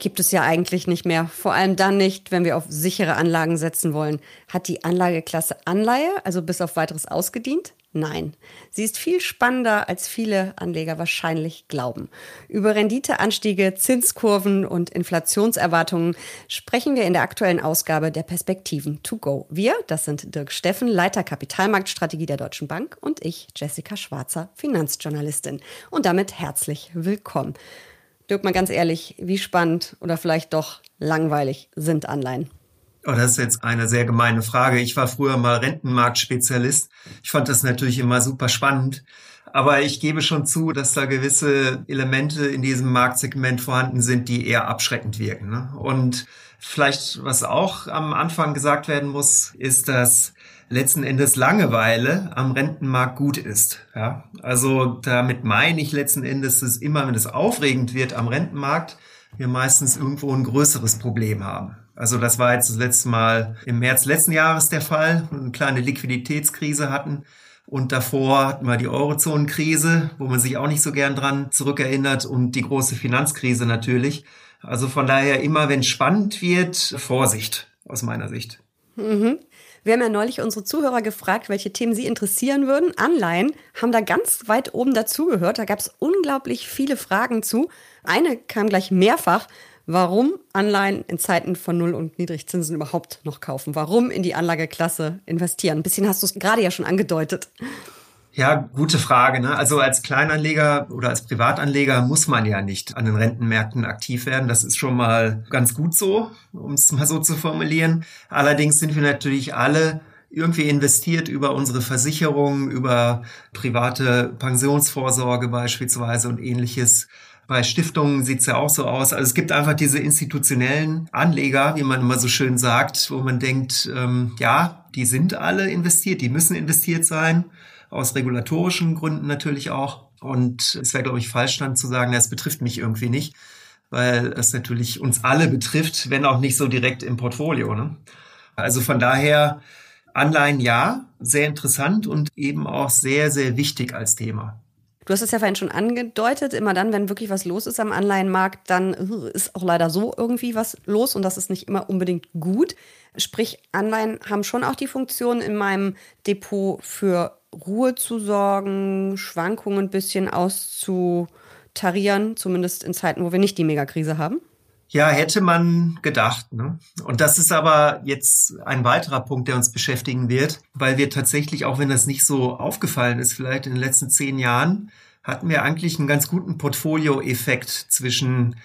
gibt es ja eigentlich nicht mehr. Vor allem dann nicht, wenn wir auf sichere Anlagen setzen wollen. Hat die Anlageklasse Anleihe, also bis auf weiteres ausgedient? Nein, sie ist viel spannender, als viele Anleger wahrscheinlich glauben. Über Renditeanstiege, Zinskurven und Inflationserwartungen sprechen wir in der aktuellen Ausgabe der Perspektiven to go. Wir, das sind Dirk Steffen, Leiter Kapitalmarktstrategie der Deutschen Bank und ich, Jessica Schwarzer, Finanzjournalistin. Und damit herzlich willkommen. Dirk, mal ganz ehrlich, wie spannend oder vielleicht doch langweilig sind Anleihen? Oh, das ist jetzt eine sehr gemeine Frage. Ich war früher mal Rentenmarktspezialist. Ich fand das natürlich immer super spannend. Aber ich gebe schon zu, dass da gewisse Elemente in diesem Marktsegment vorhanden sind, die eher abschreckend wirken. Ne? Und vielleicht, was auch am Anfang gesagt werden muss, ist, dass letzten Endes Langeweile am Rentenmarkt gut ist. Ja? Also damit meine ich letzten Endes, dass immer, wenn es aufregend wird am Rentenmarkt, wir meistens irgendwo ein größeres Problem haben. Also das war jetzt das letzte Mal im März letzten Jahres der Fall, eine kleine Liquiditätskrise hatten. Und davor hatten wir die Eurozonenkrise, wo man sich auch nicht so gern dran zurückerinnert und die große Finanzkrise natürlich. Also von daher immer, wenn spannend wird, Vorsicht aus meiner Sicht. Mhm. Wir haben ja neulich unsere Zuhörer gefragt, welche Themen sie interessieren würden. Anleihen haben da ganz weit oben dazugehört. Da gab es unglaublich viele Fragen zu. Eine kam gleich mehrfach warum Anleihen in Zeiten von Null- und Niedrigzinsen überhaupt noch kaufen. Warum in die Anlageklasse investieren? Ein bisschen hast du es gerade ja schon angedeutet. Ja, gute Frage. Ne? Also als Kleinanleger oder als Privatanleger muss man ja nicht an den Rentenmärkten aktiv werden. Das ist schon mal ganz gut so, um es mal so zu formulieren. Allerdings sind wir natürlich alle irgendwie investiert über unsere Versicherungen, über private Pensionsvorsorge beispielsweise und ähnliches. Bei Stiftungen sieht's ja auch so aus. Also es gibt einfach diese institutionellen Anleger, wie man immer so schön sagt, wo man denkt, ähm, ja, die sind alle investiert, die müssen investiert sein, aus regulatorischen Gründen natürlich auch. Und es wäre, glaube ich, falsch dann zu sagen, es betrifft mich irgendwie nicht, weil es natürlich uns alle betrifft, wenn auch nicht so direkt im Portfolio. Ne? Also von daher Anleihen ja, sehr interessant und eben auch sehr, sehr wichtig als Thema. Du hast es ja vorhin schon angedeutet, immer dann, wenn wirklich was los ist am Anleihenmarkt, dann äh, ist auch leider so irgendwie was los und das ist nicht immer unbedingt gut. Sprich, Anleihen haben schon auch die Funktion in meinem Depot für Ruhe zu sorgen, Schwankungen ein bisschen auszutarieren, zumindest in Zeiten, wo wir nicht die Megakrise haben. Ja, hätte man gedacht. Ne? Und das ist aber jetzt ein weiterer Punkt, der uns beschäftigen wird, weil wir tatsächlich, auch wenn das nicht so aufgefallen ist, vielleicht in den letzten zehn Jahren, hatten wir eigentlich einen ganz guten Portfolio-Effekt zwischen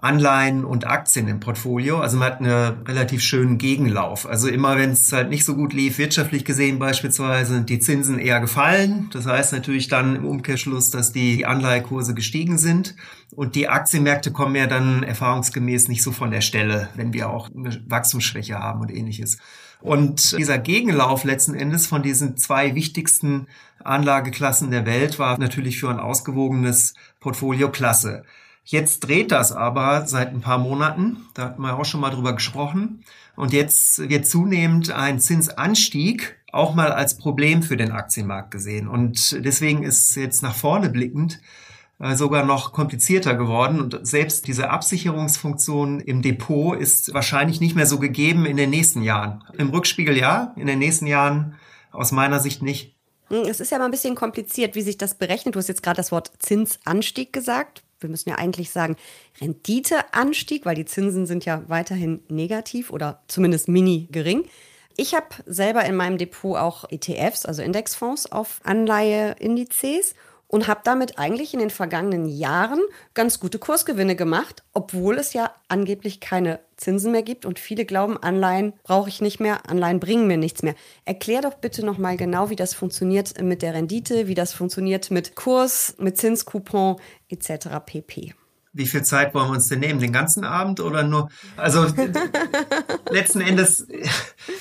Anleihen und Aktien im Portfolio. Also man hat einen relativ schönen Gegenlauf. Also immer wenn es halt nicht so gut lief, wirtschaftlich gesehen beispielsweise, sind die Zinsen eher gefallen. Das heißt natürlich dann im Umkehrschluss, dass die Anleihekurse gestiegen sind. Und die Aktienmärkte kommen ja dann erfahrungsgemäß nicht so von der Stelle, wenn wir auch eine Wachstumsschwäche haben und ähnliches. Und dieser Gegenlauf letzten Endes von diesen zwei wichtigsten Anlageklassen der Welt war natürlich für ein ausgewogenes Portfolio klasse. Jetzt dreht das aber seit ein paar Monaten. Da hatten wir auch schon mal drüber gesprochen. Und jetzt wird zunehmend ein Zinsanstieg auch mal als Problem für den Aktienmarkt gesehen. Und deswegen ist jetzt nach vorne blickend äh, sogar noch komplizierter geworden. Und selbst diese Absicherungsfunktion im Depot ist wahrscheinlich nicht mehr so gegeben in den nächsten Jahren. Im Rückspiegel ja, in den nächsten Jahren aus meiner Sicht nicht. Hm, es ist ja mal ein bisschen kompliziert, wie sich das berechnet. Du hast jetzt gerade das Wort Zinsanstieg gesagt wir müssen ja eigentlich sagen, Renditeanstieg, weil die Zinsen sind ja weiterhin negativ oder zumindest mini gering. Ich habe selber in meinem Depot auch ETFs, also Indexfonds auf Anleiheindizes und habe damit eigentlich in den vergangenen Jahren ganz gute Kursgewinne gemacht, obwohl es ja angeblich keine Zinsen mehr gibt und viele glauben, Anleihen brauche ich nicht mehr, Anleihen bringen mir nichts mehr. Erklär doch bitte noch mal genau, wie das funktioniert mit der Rendite, wie das funktioniert mit Kurs, mit Zinscoupon etc. pp wie viel Zeit wollen wir uns denn nehmen? Den ganzen Abend oder nur? Also letzten Endes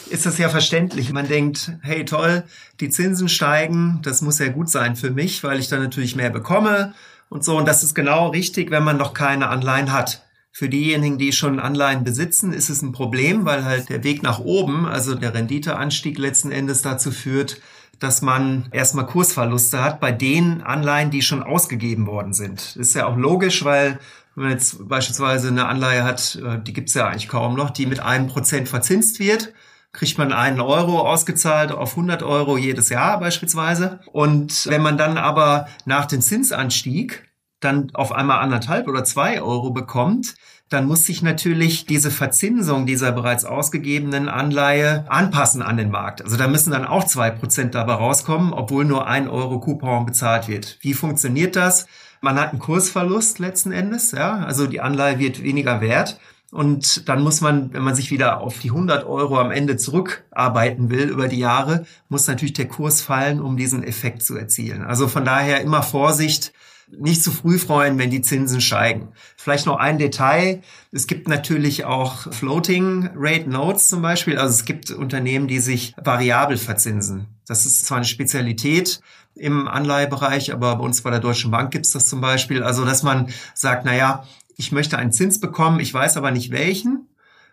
ist das ja verständlich. Man denkt, hey toll, die Zinsen steigen, das muss ja gut sein für mich, weil ich dann natürlich mehr bekomme und so. Und das ist genau richtig, wenn man noch keine Anleihen hat. Für diejenigen, die schon Anleihen besitzen, ist es ein Problem, weil halt der Weg nach oben, also der Renditeanstieg letzten Endes dazu führt, dass man erstmal Kursverluste hat bei den Anleihen, die schon ausgegeben worden sind. Ist ja auch logisch, weil wenn man jetzt beispielsweise eine Anleihe hat, äh, die gibt's ja eigentlich kaum noch, die mit einem Prozent verzinst wird, kriegt man einen Euro ausgezahlt auf 100 Euro jedes Jahr beispielsweise. Und wenn man dann aber nach dem Zinsanstieg dann auf einmal anderthalb oder zwei Euro bekommt, dann muss sich natürlich diese Verzinsung dieser bereits ausgegebenen Anleihe anpassen an den Markt. Also da müssen dann auch zwei Prozent dabei rauskommen, obwohl nur ein Euro Coupon bezahlt wird. Wie funktioniert das? Man hat einen Kursverlust letzten Endes, ja, also die Anleihe wird weniger wert. Und dann muss man, wenn man sich wieder auf die 100 Euro am Ende zurückarbeiten will über die Jahre, muss natürlich der Kurs fallen, um diesen Effekt zu erzielen. Also von daher immer Vorsicht, nicht zu früh freuen, wenn die Zinsen steigen. Vielleicht noch ein Detail. Es gibt natürlich auch Floating Rate Notes zum Beispiel. Also es gibt Unternehmen, die sich variabel verzinsen. Das ist zwar eine Spezialität im Anleihebereich, aber bei uns bei der Deutschen Bank gibt es das zum Beispiel. Also dass man sagt, na ja, ich möchte einen Zins bekommen, ich weiß aber nicht welchen.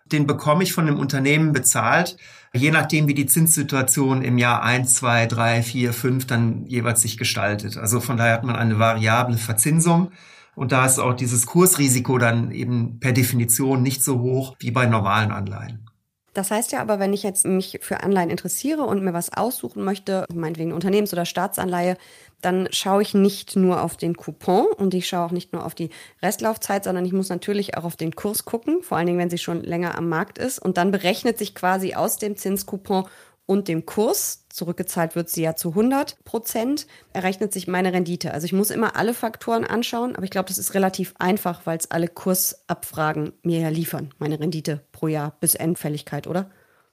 Den bekomme ich von dem Unternehmen bezahlt, je nachdem, wie die Zinssituation im Jahr eins, zwei, drei, vier, fünf dann jeweils sich gestaltet. Also von daher hat man eine variable Verzinsung. Und da ist auch dieses Kursrisiko dann eben per Definition nicht so hoch wie bei normalen Anleihen. Das heißt ja aber, wenn ich jetzt mich für Anleihen interessiere und mir was aussuchen möchte, meinetwegen Unternehmens- oder Staatsanleihe, dann schaue ich nicht nur auf den Coupon und ich schaue auch nicht nur auf die Restlaufzeit, sondern ich muss natürlich auch auf den Kurs gucken, vor allen Dingen, wenn sie schon länger am Markt ist. Und dann berechnet sich quasi aus dem Zinscoupon und dem Kurs, zurückgezahlt wird sie ja zu 100 Prozent, errechnet sich meine Rendite. Also ich muss immer alle Faktoren anschauen, aber ich glaube, das ist relativ einfach, weil es alle Kursabfragen mir ja liefern, meine Rendite pro Jahr bis Endfälligkeit, oder?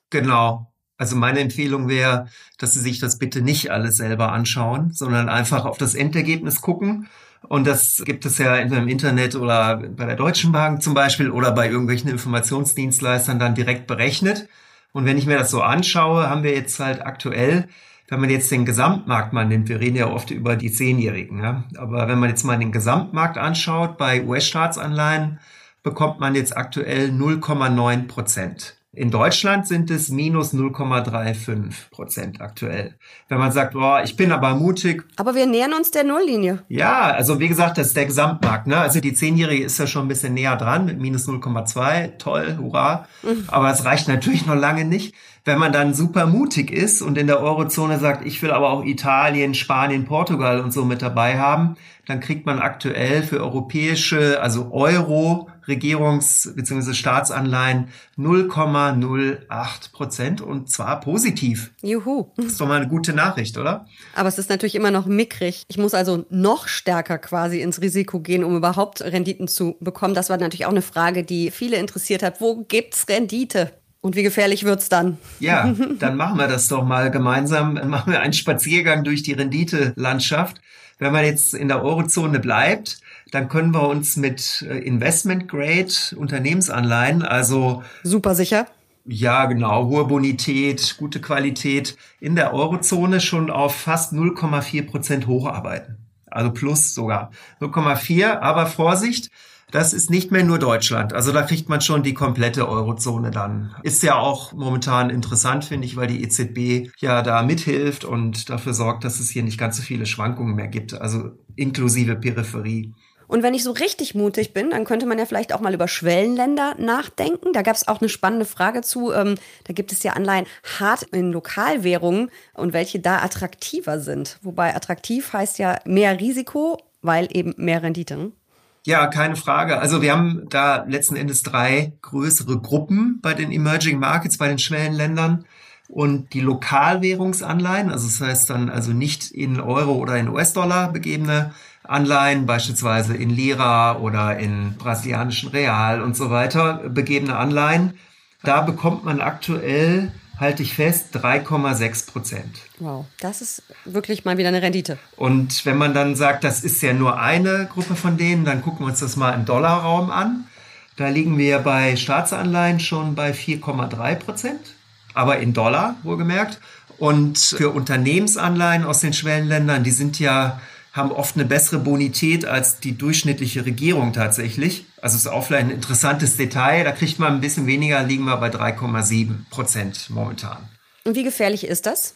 Genau. Also meine Empfehlung wäre, dass Sie sich das bitte nicht alles selber anschauen, sondern einfach auf das Endergebnis gucken. Und das gibt es ja entweder im Internet oder bei der Deutschen Bank zum Beispiel oder bei irgendwelchen Informationsdienstleistern dann direkt berechnet. Und wenn ich mir das so anschaue, haben wir jetzt halt aktuell, wenn man jetzt den Gesamtmarkt mal nimmt, wir reden ja oft über die Zehnjährigen, ja, aber wenn man jetzt mal den Gesamtmarkt anschaut, bei US-Staatsanleihen bekommt man jetzt aktuell 0,9 Prozent. In Deutschland sind es minus 0,35 Prozent aktuell. Wenn man sagt, boah, ich bin aber mutig. Aber wir nähern uns der Nulllinie. Ja, also wie gesagt, das ist der Gesamtmarkt. Ne? Also die Zehnjährige ist ja schon ein bisschen näher dran mit minus 0,2. Toll, hurra. Mhm. Aber es reicht natürlich noch lange nicht. Wenn man dann super mutig ist und in der Eurozone sagt, ich will aber auch Italien, Spanien, Portugal und so mit dabei haben, dann kriegt man aktuell für europäische, also Euro, Regierungs- bzw. Staatsanleihen 0,08 Prozent und zwar positiv. Juhu. Das ist doch mal eine gute Nachricht, oder? Aber es ist natürlich immer noch mickrig. Ich muss also noch stärker quasi ins Risiko gehen, um überhaupt Renditen zu bekommen. Das war natürlich auch eine Frage, die viele interessiert hat. Wo gibt's Rendite? Und wie gefährlich wird's dann? Ja, dann machen wir das doch mal gemeinsam. Machen wir einen Spaziergang durch die Renditelandschaft. Wenn man jetzt in der Eurozone bleibt, dann können wir uns mit äh, Investment Grade Unternehmensanleihen, also super sicher. Ja, genau, hohe Bonität, gute Qualität in der Eurozone schon auf fast 0,4 Prozent hocharbeiten. Also plus sogar 0,4. Aber Vorsicht, das ist nicht mehr nur Deutschland. Also da kriegt man schon die komplette Eurozone dann. Ist ja auch momentan interessant, finde ich, weil die EZB ja da mithilft und dafür sorgt, dass es hier nicht ganz so viele Schwankungen mehr gibt. Also inklusive Peripherie. Und wenn ich so richtig mutig bin, dann könnte man ja vielleicht auch mal über Schwellenländer nachdenken. Da gab es auch eine spannende Frage zu. Ähm, da gibt es ja Anleihen hart in Lokalwährungen und welche da attraktiver sind. Wobei attraktiv heißt ja mehr Risiko, weil eben mehr Rendite. Ne? Ja, keine Frage. Also wir haben da letzten Endes drei größere Gruppen bei den Emerging Markets, bei den Schwellenländern. Und die Lokalwährungsanleihen, also das heißt dann also nicht in Euro oder in US-Dollar begebene Anleihen, beispielsweise in Lira oder in brasilianischen Real und so weiter, begebene Anleihen. Da bekommt man aktuell, halte ich fest, 3,6 Prozent. Wow, das ist wirklich mal wieder eine Rendite. Und wenn man dann sagt, das ist ja nur eine Gruppe von denen, dann gucken wir uns das mal im Dollarraum an. Da liegen wir bei Staatsanleihen schon bei 4,3 Prozent, aber in Dollar wohlgemerkt. Und für Unternehmensanleihen aus den Schwellenländern, die sind ja haben oft eine bessere Bonität als die durchschnittliche Regierung tatsächlich. Also ist auch vielleicht ein interessantes Detail. Da kriegt man ein bisschen weniger, liegen wir bei 3,7 Prozent momentan. Und wie gefährlich ist das?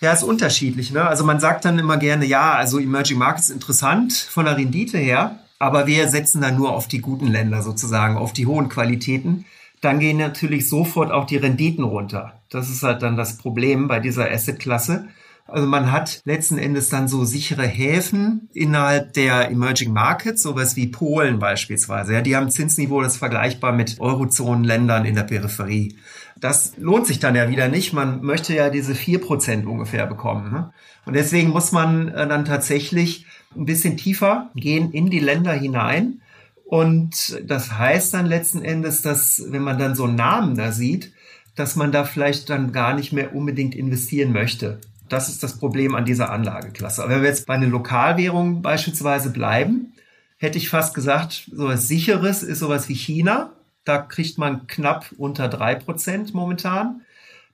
Ja, ist unterschiedlich. Ne? Also man sagt dann immer gerne, ja, also Emerging Markets interessant von der Rendite her, aber wir setzen dann nur auf die guten Länder sozusagen, auf die hohen Qualitäten. Dann gehen natürlich sofort auch die Renditen runter. Das ist halt dann das Problem bei dieser Assetklasse. Also man hat letzten Endes dann so sichere Häfen innerhalb der Emerging Markets, sowas wie Polen beispielsweise. Ja, die haben Zinsniveau, das ist vergleichbar mit Eurozonenländern in der Peripherie. Das lohnt sich dann ja wieder nicht. Man möchte ja diese vier Prozent ungefähr bekommen. Ne? Und deswegen muss man äh, dann tatsächlich ein bisschen tiefer gehen in die Länder hinein. Und das heißt dann letzten Endes, dass wenn man dann so einen Namen da sieht, dass man da vielleicht dann gar nicht mehr unbedingt investieren möchte. Das ist das Problem an dieser Anlageklasse. Aber wenn wir jetzt bei den Lokalwährungen beispielsweise bleiben, hätte ich fast gesagt, so was Sicheres ist sowas wie China. Da kriegt man knapp unter drei Prozent momentan.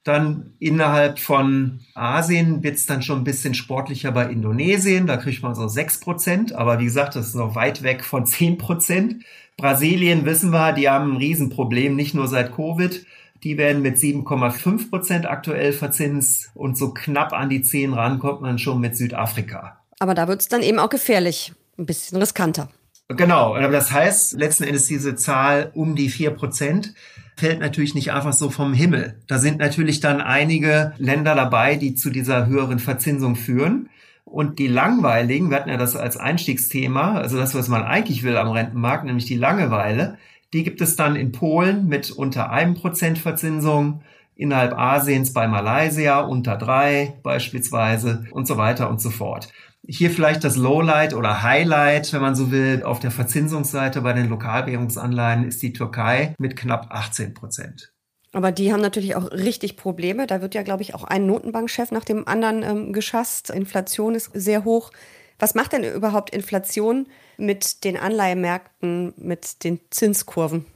Dann innerhalb von Asien wird es dann schon ein bisschen sportlicher bei Indonesien. Da kriegt man so sechs Prozent. Aber wie gesagt, das ist noch weit weg von zehn Prozent. Brasilien wissen wir, die haben ein Riesenproblem, nicht nur seit Covid. Die werden mit 7,5 Prozent aktuell verzinst und so knapp an die 10 ran kommt man schon mit Südafrika. Aber da wird es dann eben auch gefährlich, ein bisschen riskanter. Genau, aber das heißt, letzten Endes diese Zahl um die vier Prozent fällt natürlich nicht einfach so vom Himmel. Da sind natürlich dann einige Länder dabei, die zu dieser höheren Verzinsung führen. Und die langweiligen, wir hatten ja das als Einstiegsthema, also das, was man eigentlich will am Rentenmarkt, nämlich die Langeweile, die gibt es dann in Polen mit unter einem Prozent Verzinsung, innerhalb Asiens bei Malaysia unter drei beispielsweise und so weiter und so fort. Hier vielleicht das Lowlight oder Highlight, wenn man so will, auf der Verzinsungsseite bei den Lokalwährungsanleihen ist die Türkei mit knapp 18 Prozent. Aber die haben natürlich auch richtig Probleme. Da wird ja, glaube ich, auch ein Notenbankchef nach dem anderen ähm, geschasst. Inflation ist sehr hoch. Was macht denn überhaupt Inflation mit den Anleihemärkten, mit den Zinskurven?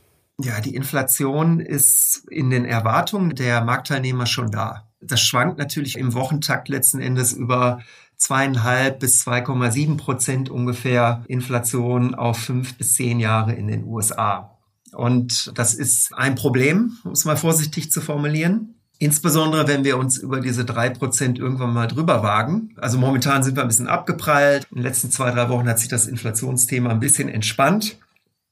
Ja, die Inflation ist in den Erwartungen der Marktteilnehmer schon da. Das schwankt natürlich im Wochentakt letzten Endes über zweieinhalb bis 2,7 Prozent ungefähr Inflation auf fünf bis zehn Jahre in den USA. Und das ist ein Problem, um es mal vorsichtig zu formulieren. Insbesondere, wenn wir uns über diese drei Prozent irgendwann mal drüber wagen. Also momentan sind wir ein bisschen abgeprallt. In den letzten zwei, drei Wochen hat sich das Inflationsthema ein bisschen entspannt.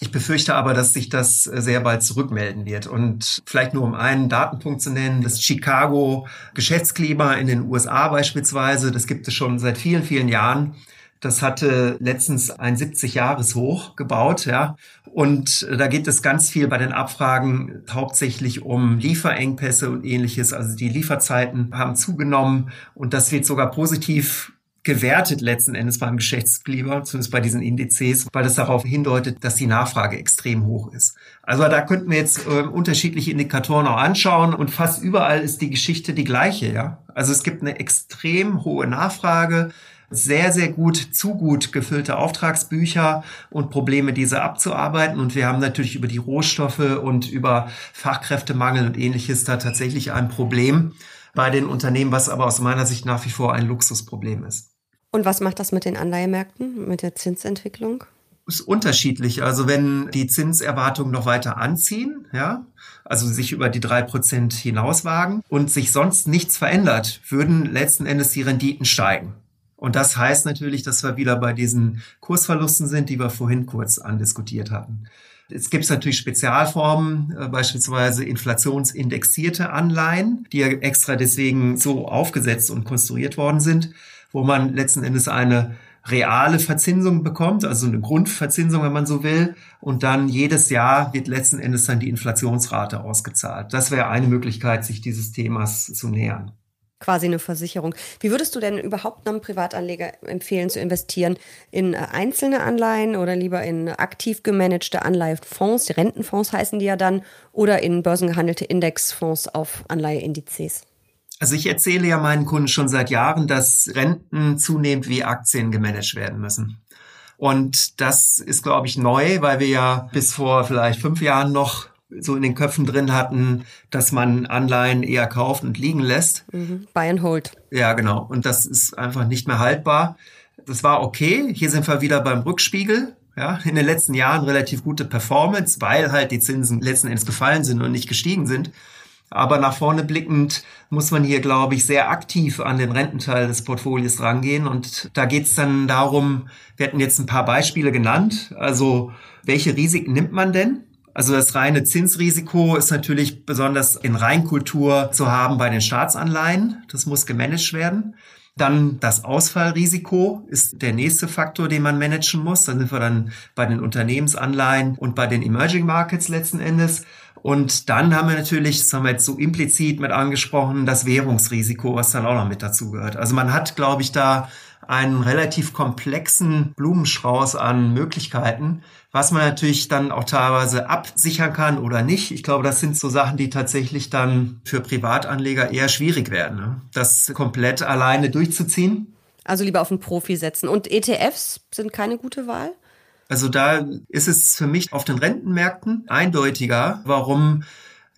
Ich befürchte aber, dass sich das äh, sehr bald zurückmelden wird. Und vielleicht nur um einen Datenpunkt zu nennen, das Chicago Geschäftsklima in den USA beispielsweise, das gibt es schon seit vielen, vielen Jahren. Das hatte letztens ein 70-Jahres-Hoch gebaut, ja. Und äh, da geht es ganz viel bei den Abfragen hauptsächlich um Lieferengpässe und ähnliches. Also die Lieferzeiten haben zugenommen und das wird sogar positiv gewertet letzten Endes beim Geschäftsklima, zumindest bei diesen Indizes, weil das darauf hindeutet, dass die Nachfrage extrem hoch ist. Also da könnten wir jetzt äh, unterschiedliche Indikatoren auch anschauen und fast überall ist die Geschichte die gleiche, ja. Also es gibt eine extrem hohe Nachfrage, sehr, sehr gut, zu gut gefüllte Auftragsbücher und Probleme, diese abzuarbeiten. Und wir haben natürlich über die Rohstoffe und über Fachkräftemangel und ähnliches da tatsächlich ein Problem bei den Unternehmen, was aber aus meiner Sicht nach wie vor ein Luxusproblem ist. Und was macht das mit den Anleihemärkten, mit der Zinsentwicklung? ist unterschiedlich. Also wenn die Zinserwartungen noch weiter anziehen, ja, also sich über die drei Prozent hinauswagen und sich sonst nichts verändert, würden letzten Endes die Renditen steigen. Und das heißt natürlich, dass wir wieder bei diesen Kursverlusten sind, die wir vorhin kurz andiskutiert hatten. Es gibt natürlich Spezialformen, äh, beispielsweise inflationsindexierte Anleihen, die ja extra deswegen so aufgesetzt und konstruiert worden sind, wo man letzten Endes eine reale Verzinsung bekommt, also eine Grundverzinsung, wenn man so will, und dann jedes Jahr wird letzten Endes dann die Inflationsrate ausgezahlt. Das wäre eine Möglichkeit, sich dieses Themas zu nähern quasi eine Versicherung. Wie würdest du denn überhaupt einem Privatanleger empfehlen zu investieren? In äh, einzelne Anleihen oder lieber in aktiv gemanagte Anleihefonds, die Rentenfonds heißen die ja dann, oder in börsengehandelte Indexfonds auf Anleiheindizes? Also ich erzähle ja meinen Kunden schon seit Jahren, dass Renten zunehmend wie Aktien gemanagt werden müssen. Und das ist, glaube ich, neu, weil wir ja bis vor vielleicht fünf Jahren noch so in den Köpfen drin hatten, dass man Anleihen eher kauft und liegen lässt. Mhm. Buy and hold. Ja, genau. Und das ist einfach nicht mehr haltbar. Das war okay. Hier sind wir wieder beim Rückspiegel. Ja, in den letzten Jahren relativ gute Performance, weil halt die Zinsen letzten Endes gefallen sind und nicht gestiegen sind. Aber nach vorne blickend muss man hier, glaube ich, sehr aktiv an den Rententeil des Portfolios rangehen. Und da geht es dann darum, wir hatten jetzt ein paar Beispiele genannt. Also welche Risiken nimmt man denn? Also das reine Zinsrisiko ist natürlich besonders in Reinkultur zu haben bei den Staatsanleihen. Das muss gemanagt werden. Dann das Ausfallrisiko ist der nächste Faktor, den man managen muss. Dann sind wir dann bei den Unternehmensanleihen und bei den Emerging Markets letzten Endes. Und dann haben wir natürlich, das haben wir jetzt so implizit mit angesprochen, das Währungsrisiko, was dann auch noch mit dazu gehört. Also man hat, glaube ich, da einen relativ komplexen Blumenstrauß an Möglichkeiten, was man natürlich dann auch teilweise absichern kann oder nicht. Ich glaube, das sind so Sachen, die tatsächlich dann für Privatanleger eher schwierig werden, ne? das komplett alleine durchzuziehen. Also lieber auf einen Profi setzen. Und ETFs sind keine gute Wahl? Also da ist es für mich auf den Rentenmärkten eindeutiger, warum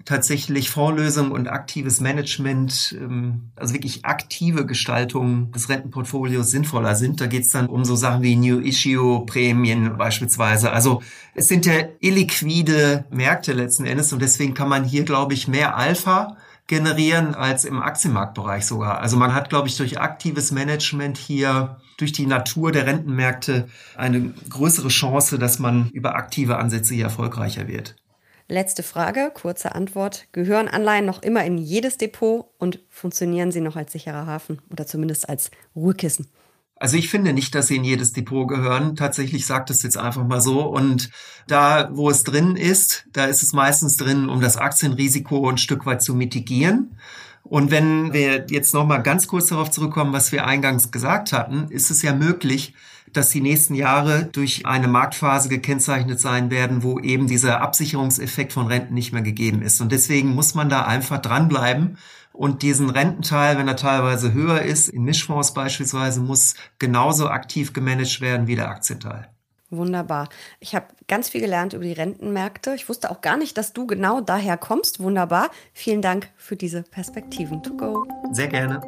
tatsächlich Fondslösung und aktives Management, ähm, also wirklich aktive Gestaltung des Rentenportfolios sinnvoller sind. Da geht es dann um so Sachen wie New Issue Prämien beispielsweise. Also es sind ja illiquide Märkte letzten Endes und deswegen kann man hier, glaube ich, mehr Alpha generieren als im Aktienmarktbereich sogar. Also man hat, glaube ich, durch aktives Management hier durch die Natur der Rentenmärkte eine größere Chance, dass man über aktive Ansätze hier erfolgreicher wird. Letzte Frage, kurze Antwort. Gehören Anleihen noch immer in jedes Depot und funktionieren sie noch als sicherer Hafen oder zumindest als Ruhekissen? Also ich finde nicht, dass sie in jedes Depot gehören. Tatsächlich sagt es jetzt einfach mal so. Und da, wo es drin ist, da ist es meistens drin, um das Aktienrisiko ein Stück weit zu mitigieren. Und wenn wir jetzt noch mal ganz kurz darauf zurückkommen, was wir eingangs gesagt hatten, ist es ja möglich, dass die nächsten Jahre durch eine Marktphase gekennzeichnet sein werden, wo eben dieser Absicherungseffekt von Renten nicht mehr gegeben ist. Und deswegen muss man da einfach dranbleiben. Und diesen Rententeil, wenn er teilweise höher ist, in Mischfonds beispielsweise, muss genauso aktiv gemanagt werden wie der Aktienteil. Wunderbar. Ich habe ganz viel gelernt über die Rentenmärkte. Ich wusste auch gar nicht, dass du genau daher kommst. Wunderbar. Vielen Dank für diese Perspektiven. To go. Sehr gerne.